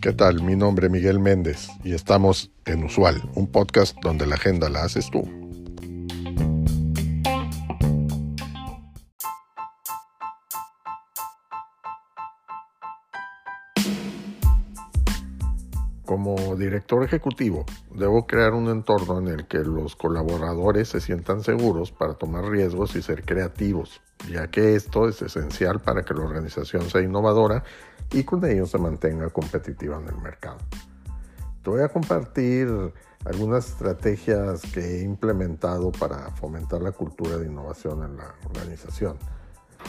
¿Qué tal? Mi nombre es Miguel Méndez y estamos en Usual, un podcast donde la agenda la haces tú. Como director ejecutivo, debo crear un entorno en el que los colaboradores se sientan seguros para tomar riesgos y ser creativos, ya que esto es esencial para que la organización sea innovadora y con ello se mantenga competitiva en el mercado. Te voy a compartir algunas estrategias que he implementado para fomentar la cultura de innovación en la organización.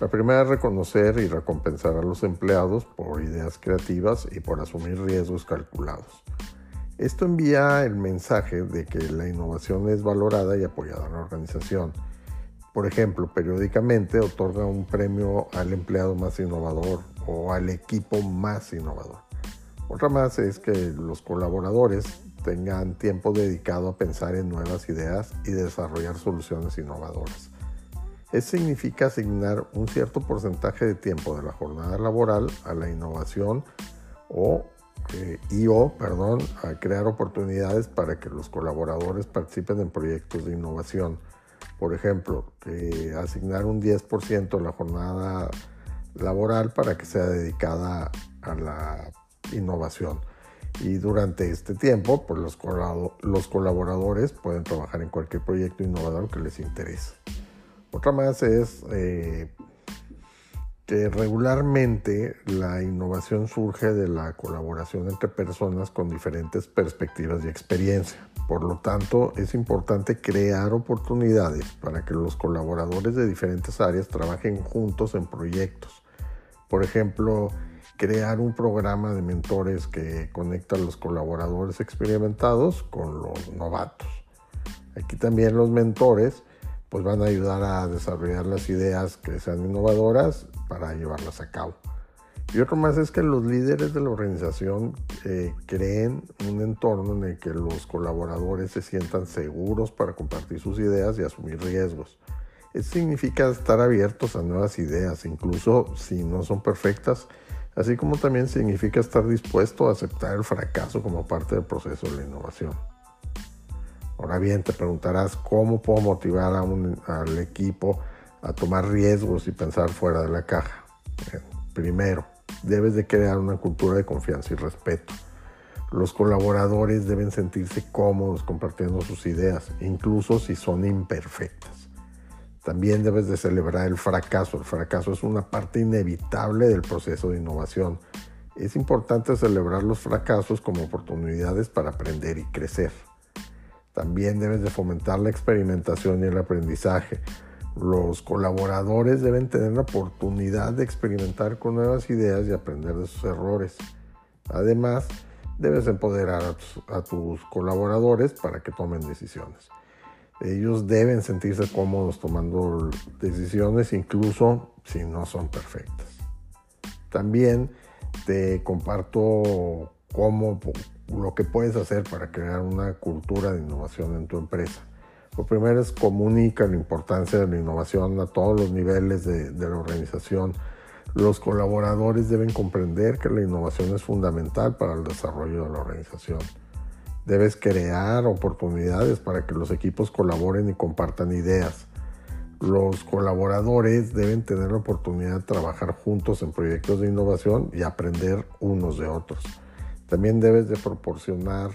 La primera es reconocer y recompensar a los empleados por ideas creativas y por asumir riesgos calculados. Esto envía el mensaje de que la innovación es valorada y apoyada en la organización. Por ejemplo, periódicamente otorga un premio al empleado más innovador o al equipo más innovador. Otra más es que los colaboradores tengan tiempo dedicado a pensar en nuevas ideas y desarrollar soluciones innovadoras. Eso significa asignar un cierto porcentaje de tiempo de la jornada laboral a la innovación o eh, y o, perdón, a crear oportunidades para que los colaboradores participen en proyectos de innovación. Por ejemplo, asignar un 10% de la jornada laboral para que sea dedicada a la innovación. Y durante este tiempo, pues los, los colaboradores pueden trabajar en cualquier proyecto innovador que les interese. Otra más es eh, que regularmente la innovación surge de la colaboración entre personas con diferentes perspectivas y experiencia. Por lo tanto, es importante crear oportunidades para que los colaboradores de diferentes áreas trabajen juntos en proyectos. Por ejemplo, crear un programa de mentores que conecta a los colaboradores experimentados con los novatos. Aquí también los mentores pues van a ayudar a desarrollar las ideas que sean innovadoras para llevarlas a cabo. Y otro más es que los líderes de la organización eh, creen un entorno en el que los colaboradores se sientan seguros para compartir sus ideas y asumir riesgos. Eso significa estar abiertos a nuevas ideas, incluso si no son perfectas, así como también significa estar dispuesto a aceptar el fracaso como parte del proceso de la innovación. Ahora bien, te preguntarás cómo puedo motivar al equipo a tomar riesgos y pensar fuera de la caja. primero, debes de crear una cultura de confianza y respeto. Los colaboradores deben sentirse cómodos compartiendo sus ideas, incluso si son imperfectas. También debes de celebrar el fracaso. El fracaso es una parte inevitable del proceso de innovación. Es importante celebrar los fracasos como oportunidades para aprender y crecer. También debes de fomentar la experimentación y el aprendizaje. Los colaboradores deben tener la oportunidad de experimentar con nuevas ideas y aprender de sus errores. Además, debes empoderar a tus, colaboradores para que tomen decisiones. Ellos deben sentirse cómodos tomando decisiones incluso si no son perfectas. También te comparto cómo lo que puedes hacer para crear una cultura de innovación en tu empresa. Lo primero es comunica la importancia de la innovación a todos los niveles de, de la organización. Los colaboradores deben comprender que la innovación es fundamental para el desarrollo de la organización. Debes crear oportunidades para que los equipos colaboren y compartan ideas. Los colaboradores deben tener la oportunidad de trabajar juntos en proyectos de innovación y aprender unos de otros. También debes de proporcionar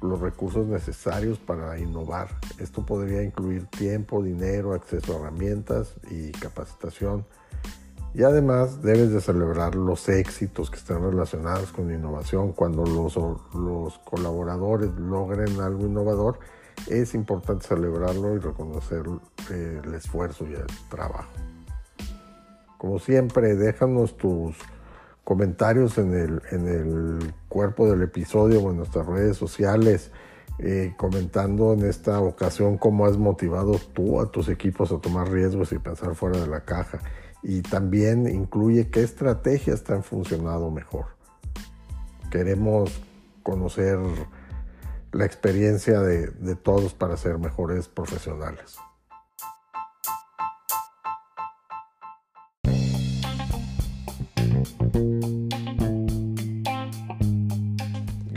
los recursos necesarios para innovar. Esto podría incluir tiempo, dinero, acceso a herramientas y capacitación. Y además debes de celebrar los éxitos que estén relacionados con la innovación. Cuando los, los colaboradores logren algo innovador, es importante celebrarlo y reconocer eh, el esfuerzo y el trabajo. Como siempre, déjanos tus comentarios en el, en el cuerpo del episodio o en nuestras redes sociales, eh, comentando en esta ocasión cómo has motivado tú a tus equipos a tomar riesgos y pensar fuera de la caja. Y también incluye qué estrategias te han funcionado mejor. Queremos conocer la experiencia de, de todos para ser mejores